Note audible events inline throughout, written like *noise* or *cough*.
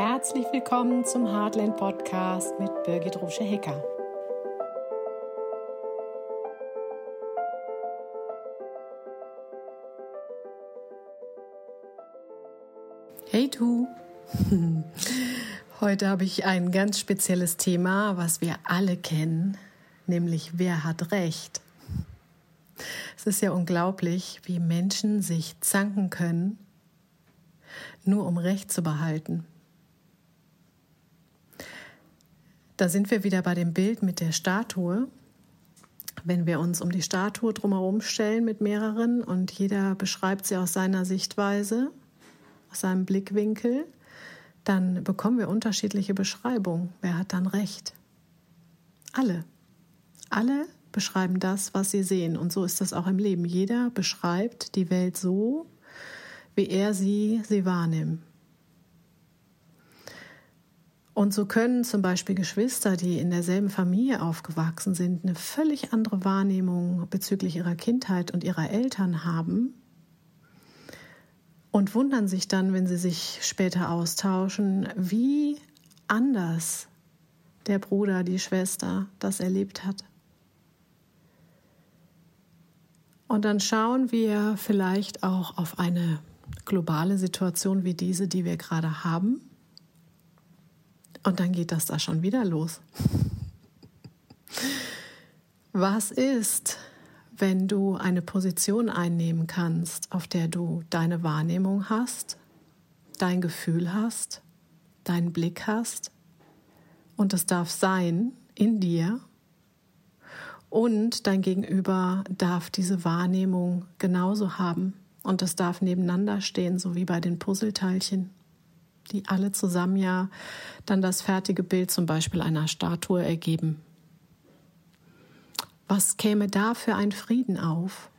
Herzlich willkommen zum Heartland Podcast mit Birgit Rusche-Hecker. Hey du! *laughs* Heute habe ich ein ganz spezielles Thema, was wir alle kennen, nämlich wer hat Recht? Es ist ja unglaublich, wie Menschen sich zanken können, nur um Recht zu behalten. Da sind wir wieder bei dem Bild mit der Statue. Wenn wir uns um die Statue drumherum stellen mit mehreren und jeder beschreibt sie aus seiner Sichtweise, aus seinem Blickwinkel, dann bekommen wir unterschiedliche Beschreibungen. Wer hat dann recht? Alle. Alle beschreiben das, was sie sehen. Und so ist das auch im Leben. Jeder beschreibt die Welt so, wie er sie, sie wahrnimmt. Und so können zum Beispiel Geschwister, die in derselben Familie aufgewachsen sind, eine völlig andere Wahrnehmung bezüglich ihrer Kindheit und ihrer Eltern haben und wundern sich dann, wenn sie sich später austauschen, wie anders der Bruder, die Schwester das erlebt hat. Und dann schauen wir vielleicht auch auf eine globale Situation wie diese, die wir gerade haben und dann geht das da schon wieder los. Was ist, wenn du eine Position einnehmen kannst, auf der du deine Wahrnehmung hast, dein Gefühl hast, deinen Blick hast? Und es darf sein in dir. Und dein Gegenüber darf diese Wahrnehmung genauso haben. Und es darf nebeneinander stehen, so wie bei den Puzzleteilchen die alle zusammen ja dann das fertige Bild zum Beispiel einer Statue ergeben. Was käme da für ein Frieden auf?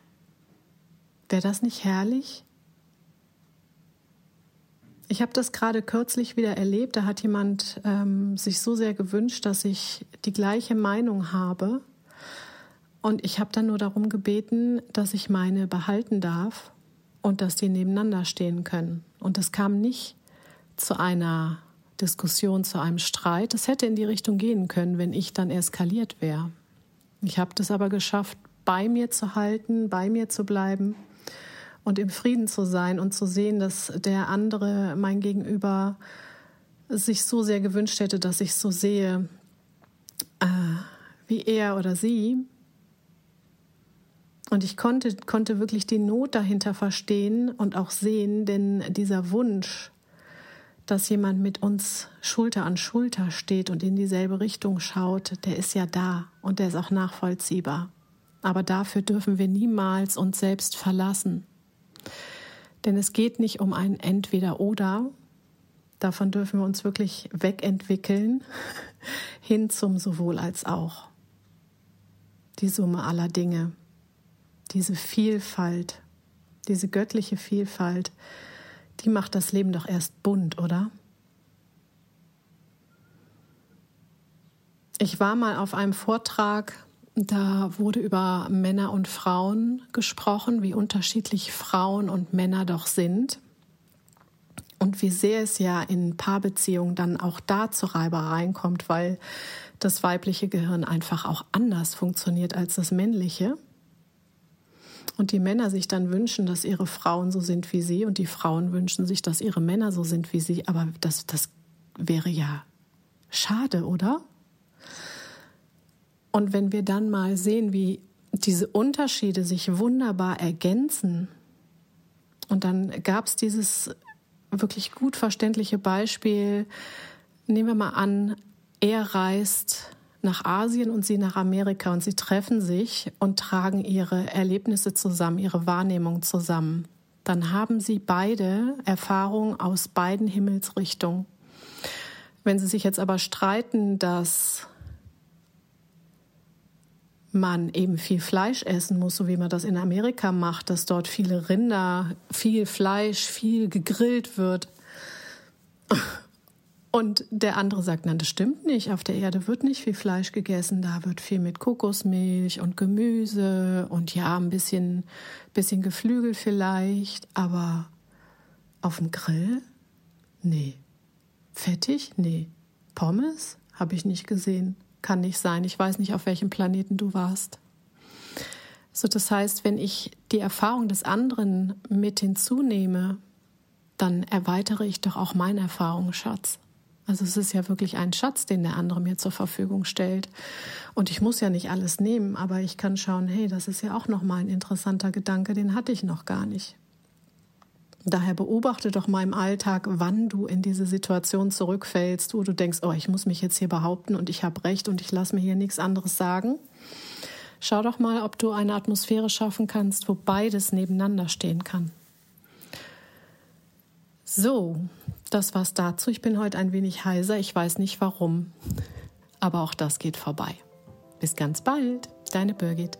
Wäre das nicht herrlich? Ich habe das gerade kürzlich wieder erlebt. Da hat jemand ähm, sich so sehr gewünscht, dass ich die gleiche Meinung habe. Und ich habe dann nur darum gebeten, dass ich meine behalten darf und dass die nebeneinander stehen können. Und es kam nicht zu einer Diskussion, zu einem Streit. Es hätte in die Richtung gehen können, wenn ich dann eskaliert wäre. Ich habe das aber geschafft, bei mir zu halten, bei mir zu bleiben und im Frieden zu sein und zu sehen, dass der andere, mein Gegenüber, sich so sehr gewünscht hätte, dass ich so sehe, äh, wie er oder sie. Und ich konnte, konnte wirklich die Not dahinter verstehen und auch sehen, denn dieser Wunsch, dass jemand mit uns Schulter an Schulter steht und in dieselbe Richtung schaut, der ist ja da und der ist auch nachvollziehbar. Aber dafür dürfen wir niemals uns selbst verlassen. Denn es geht nicht um ein Entweder-Oder. Davon dürfen wir uns wirklich wegentwickeln *laughs* hin zum sowohl als auch. Die Summe aller Dinge, diese Vielfalt, diese göttliche Vielfalt, die macht das Leben doch erst bunt, oder? Ich war mal auf einem Vortrag, da wurde über Männer und Frauen gesprochen, wie unterschiedlich Frauen und Männer doch sind. Und wie sehr es ja in Paarbeziehungen dann auch da zu Reibereien kommt, weil das weibliche Gehirn einfach auch anders funktioniert als das männliche. Und die Männer sich dann wünschen, dass ihre Frauen so sind wie sie und die Frauen wünschen sich, dass ihre Männer so sind wie sie. Aber das, das wäre ja schade, oder? Und wenn wir dann mal sehen, wie diese Unterschiede sich wunderbar ergänzen, und dann gab es dieses wirklich gut verständliche Beispiel, nehmen wir mal an, er reist nach Asien und sie nach Amerika und sie treffen sich und tragen ihre Erlebnisse zusammen, ihre Wahrnehmung zusammen. Dann haben sie beide Erfahrungen aus beiden Himmelsrichtungen. Wenn sie sich jetzt aber streiten, dass man eben viel Fleisch essen muss, so wie man das in Amerika macht, dass dort viele Rinder, viel Fleisch, viel gegrillt wird und der andere sagt, nein, das stimmt nicht. Auf der Erde wird nicht viel Fleisch gegessen. Da wird viel mit Kokosmilch und Gemüse und ja, ein bisschen, bisschen Geflügel vielleicht. Aber auf dem Grill? Nee. Fettig? Nee. Pommes? Habe ich nicht gesehen. Kann nicht sein. Ich weiß nicht, auf welchem Planeten du warst. So, das heißt, wenn ich die Erfahrung des anderen mit hinzunehme, dann erweitere ich doch auch meinen Erfahrungsschatz. Also es ist ja wirklich ein Schatz, den der andere mir zur Verfügung stellt. Und ich muss ja nicht alles nehmen, aber ich kann schauen, hey, das ist ja auch nochmal ein interessanter Gedanke, den hatte ich noch gar nicht. Daher beobachte doch mal im Alltag, wann du in diese Situation zurückfällst, wo du denkst, oh, ich muss mich jetzt hier behaupten und ich habe recht und ich lasse mir hier nichts anderes sagen. Schau doch mal, ob du eine Atmosphäre schaffen kannst, wo beides nebeneinander stehen kann. So, das war's dazu. Ich bin heute ein wenig heiser. Ich weiß nicht warum. Aber auch das geht vorbei. Bis ganz bald. Deine Birgit.